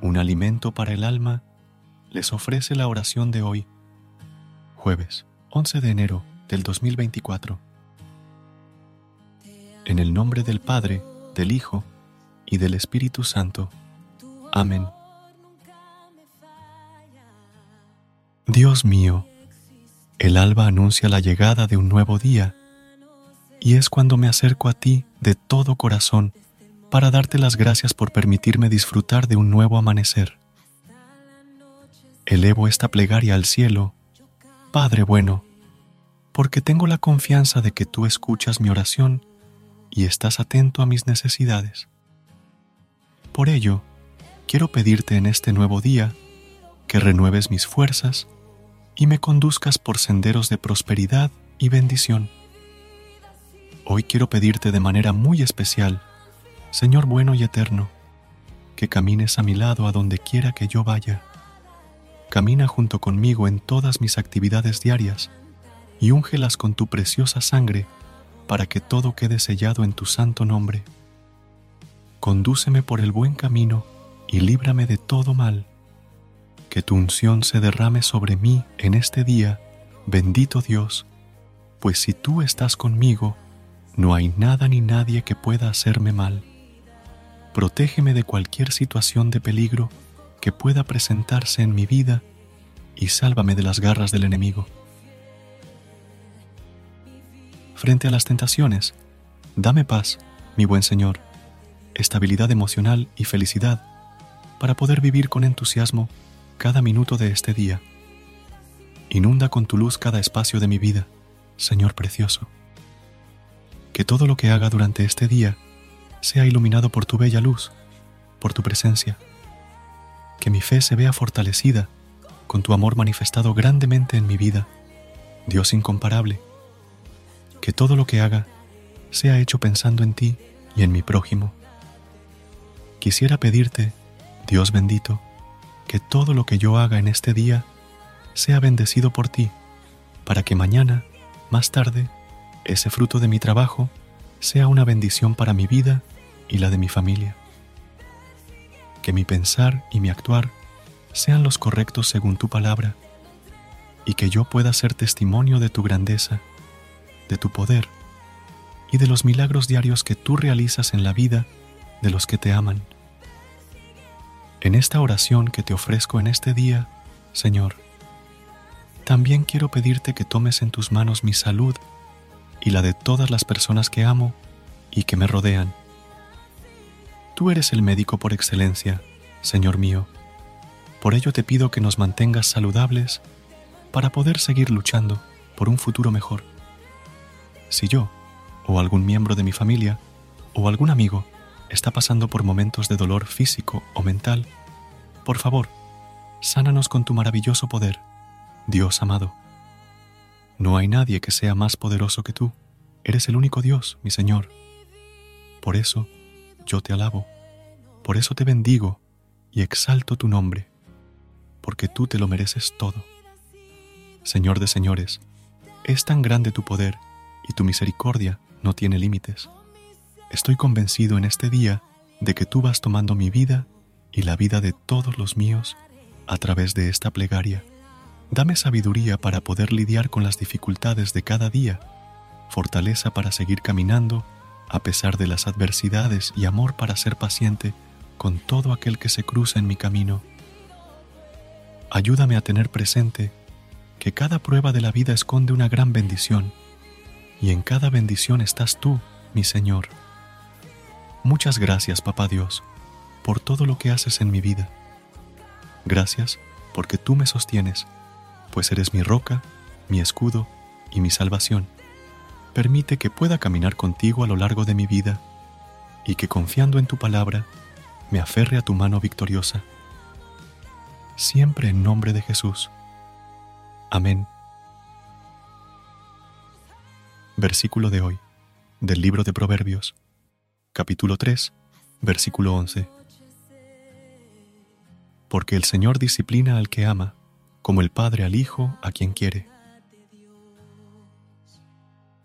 Un alimento para el alma les ofrece la oración de hoy, jueves 11 de enero del 2024. En el nombre del Padre, del Hijo y del Espíritu Santo. Amén. Dios mío, el alba anuncia la llegada de un nuevo día, y es cuando me acerco a ti de todo corazón para darte las gracias por permitirme disfrutar de un nuevo amanecer. Elevo esta plegaria al cielo, Padre bueno, porque tengo la confianza de que tú escuchas mi oración y estás atento a mis necesidades. Por ello, quiero pedirte en este nuevo día que renueves mis fuerzas y me conduzcas por senderos de prosperidad y bendición. Hoy quiero pedirte de manera muy especial Señor bueno y eterno, que camines a mi lado a donde quiera que yo vaya. Camina junto conmigo en todas mis actividades diarias y úngelas con tu preciosa sangre para que todo quede sellado en tu santo nombre. Condúceme por el buen camino y líbrame de todo mal. Que tu unción se derrame sobre mí en este día, bendito Dios, pues si tú estás conmigo, no hay nada ni nadie que pueda hacerme mal protégeme de cualquier situación de peligro que pueda presentarse en mi vida y sálvame de las garras del enemigo. Frente a las tentaciones, dame paz, mi buen Señor, estabilidad emocional y felicidad para poder vivir con entusiasmo cada minuto de este día. Inunda con tu luz cada espacio de mi vida, Señor precioso. Que todo lo que haga durante este día sea iluminado por tu bella luz, por tu presencia. Que mi fe se vea fortalecida con tu amor manifestado grandemente en mi vida, Dios incomparable. Que todo lo que haga sea hecho pensando en ti y en mi prójimo. Quisiera pedirte, Dios bendito, que todo lo que yo haga en este día sea bendecido por ti, para que mañana, más tarde, ese fruto de mi trabajo sea una bendición para mi vida y la de mi familia. Que mi pensar y mi actuar sean los correctos según tu palabra y que yo pueda ser testimonio de tu grandeza, de tu poder y de los milagros diarios que tú realizas en la vida de los que te aman. En esta oración que te ofrezco en este día, Señor, también quiero pedirte que tomes en tus manos mi salud y la de todas las personas que amo y que me rodean. Tú eres el médico por excelencia, Señor mío. Por ello te pido que nos mantengas saludables para poder seguir luchando por un futuro mejor. Si yo, o algún miembro de mi familia, o algún amigo está pasando por momentos de dolor físico o mental, por favor, sánanos con tu maravilloso poder, Dios amado. No hay nadie que sea más poderoso que tú. Eres el único Dios, mi Señor. Por eso yo te alabo, por eso te bendigo y exalto tu nombre, porque tú te lo mereces todo. Señor de señores, es tan grande tu poder y tu misericordia no tiene límites. Estoy convencido en este día de que tú vas tomando mi vida y la vida de todos los míos a través de esta plegaria. Dame sabiduría para poder lidiar con las dificultades de cada día, fortaleza para seguir caminando a pesar de las adversidades y amor para ser paciente con todo aquel que se cruza en mi camino. Ayúdame a tener presente que cada prueba de la vida esconde una gran bendición, y en cada bendición estás tú, mi Señor. Muchas gracias, Papá Dios, por todo lo que haces en mi vida. Gracias porque tú me sostienes, pues eres mi roca, mi escudo y mi salvación. Permite que pueda caminar contigo a lo largo de mi vida y que confiando en tu palabra me aferre a tu mano victoriosa. Siempre en nombre de Jesús. Amén. Versículo de hoy, del libro de Proverbios, capítulo 3, versículo 11. Porque el Señor disciplina al que ama, como el Padre al Hijo a quien quiere.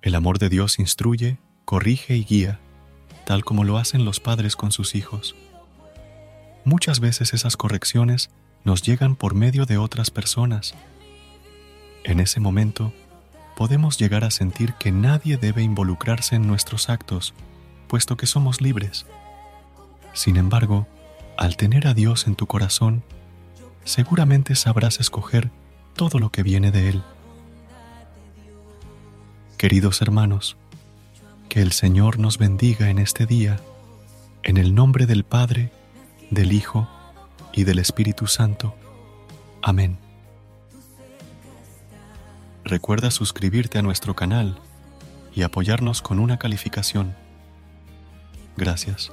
El amor de Dios instruye, corrige y guía, tal como lo hacen los padres con sus hijos. Muchas veces esas correcciones nos llegan por medio de otras personas. En ese momento, podemos llegar a sentir que nadie debe involucrarse en nuestros actos, puesto que somos libres. Sin embargo, al tener a Dios en tu corazón, seguramente sabrás escoger todo lo que viene de Él. Queridos hermanos, que el Señor nos bendiga en este día, en el nombre del Padre, del Hijo y del Espíritu Santo. Amén. Recuerda suscribirte a nuestro canal y apoyarnos con una calificación. Gracias.